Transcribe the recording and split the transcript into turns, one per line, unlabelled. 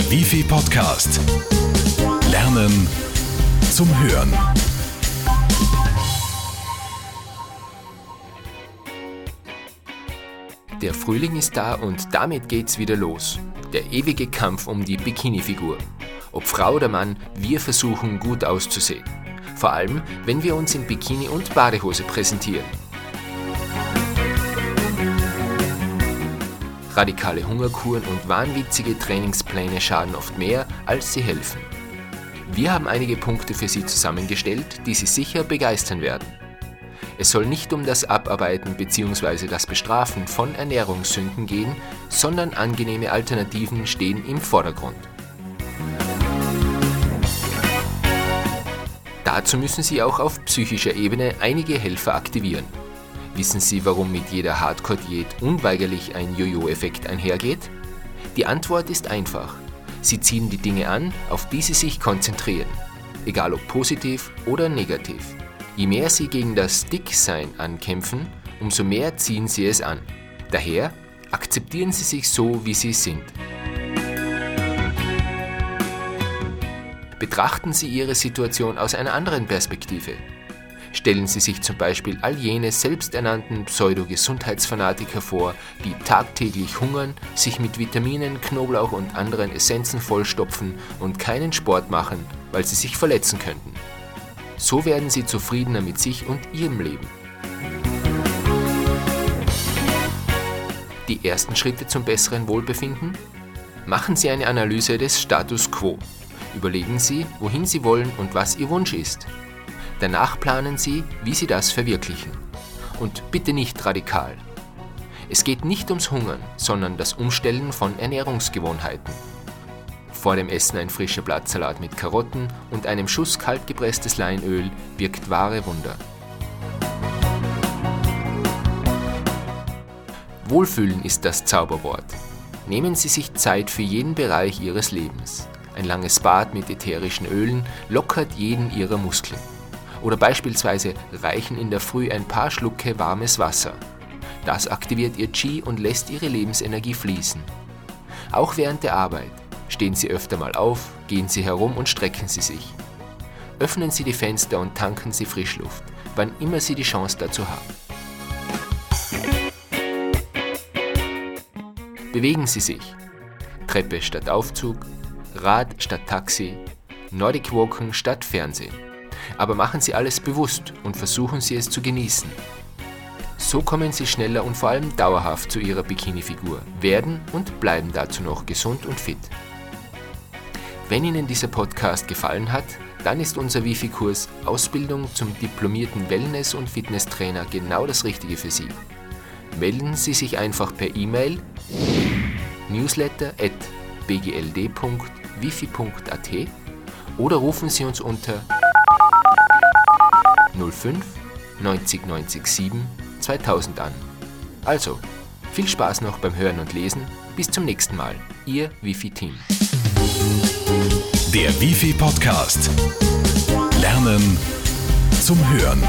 Der Wifi Podcast. Lernen zum Hören.
Der Frühling ist da und damit geht's wieder los. Der ewige Kampf um die Bikini-Figur. Ob Frau oder Mann, wir versuchen gut auszusehen. Vor allem, wenn wir uns in Bikini und Badehose präsentieren. Radikale Hungerkuren und wahnwitzige Trainingspläne schaden oft mehr, als sie helfen. Wir haben einige Punkte für Sie zusammengestellt, die Sie sicher begeistern werden. Es soll nicht um das Abarbeiten bzw. das Bestrafen von Ernährungssünden gehen, sondern angenehme Alternativen stehen im Vordergrund. Dazu müssen Sie auch auf psychischer Ebene einige Helfer aktivieren. Wissen Sie, warum mit jeder Hardcore-Diät unweigerlich ein Jojo-Effekt einhergeht? Die Antwort ist einfach. Sie ziehen die Dinge an, auf die Sie sich konzentrieren. Egal ob positiv oder negativ. Je mehr Sie gegen das Dicksein ankämpfen, umso mehr ziehen Sie es an. Daher akzeptieren Sie sich so, wie Sie sind. Betrachten Sie Ihre Situation aus einer anderen Perspektive. Stellen Sie sich zum Beispiel all jene selbsternannten Pseudo-Gesundheitsfanatiker vor, die tagtäglich hungern, sich mit Vitaminen, Knoblauch und anderen Essenzen vollstopfen und keinen Sport machen, weil sie sich verletzen könnten. So werden Sie zufriedener mit sich und Ihrem Leben. Die ersten Schritte zum besseren Wohlbefinden? Machen Sie eine Analyse des Status quo. Überlegen Sie, wohin Sie wollen und was Ihr Wunsch ist. Danach planen Sie, wie Sie das verwirklichen. Und bitte nicht radikal. Es geht nicht ums Hungern, sondern das Umstellen von Ernährungsgewohnheiten. Vor dem Essen ein frischer Blattsalat mit Karotten und einem Schuss kaltgepresstes Leinöl wirkt wahre Wunder. Wohlfühlen ist das Zauberwort. Nehmen Sie sich Zeit für jeden Bereich Ihres Lebens. Ein langes Bad mit ätherischen Ölen lockert jeden Ihrer Muskeln. Oder beispielsweise reichen in der Früh ein paar Schlucke warmes Wasser. Das aktiviert Ihr Qi und lässt Ihre Lebensenergie fließen. Auch während der Arbeit stehen Sie öfter mal auf, gehen Sie herum und strecken Sie sich. Öffnen Sie die Fenster und tanken Sie Frischluft, wann immer Sie die Chance dazu haben. Bewegen Sie sich. Treppe statt Aufzug, Rad statt Taxi, Nordic Walken statt Fernsehen. Aber machen Sie alles bewusst und versuchen Sie es zu genießen. So kommen Sie schneller und vor allem dauerhaft zu Ihrer Bikini-Figur, werden und bleiben dazu noch gesund und fit. Wenn Ihnen dieser Podcast gefallen hat, dann ist unser Wifi-Kurs Ausbildung zum diplomierten Wellness- und Fitnesstrainer genau das Richtige für Sie. Melden Sie sich einfach per E-Mail newsletter at bgld.wifi.at oder rufen Sie uns unter 05 90 90 7 2000 an. Also, viel Spaß noch beim Hören und Lesen. Bis zum nächsten Mal. Ihr Wifi-Team.
Der Wifi Podcast. Lernen zum Hören.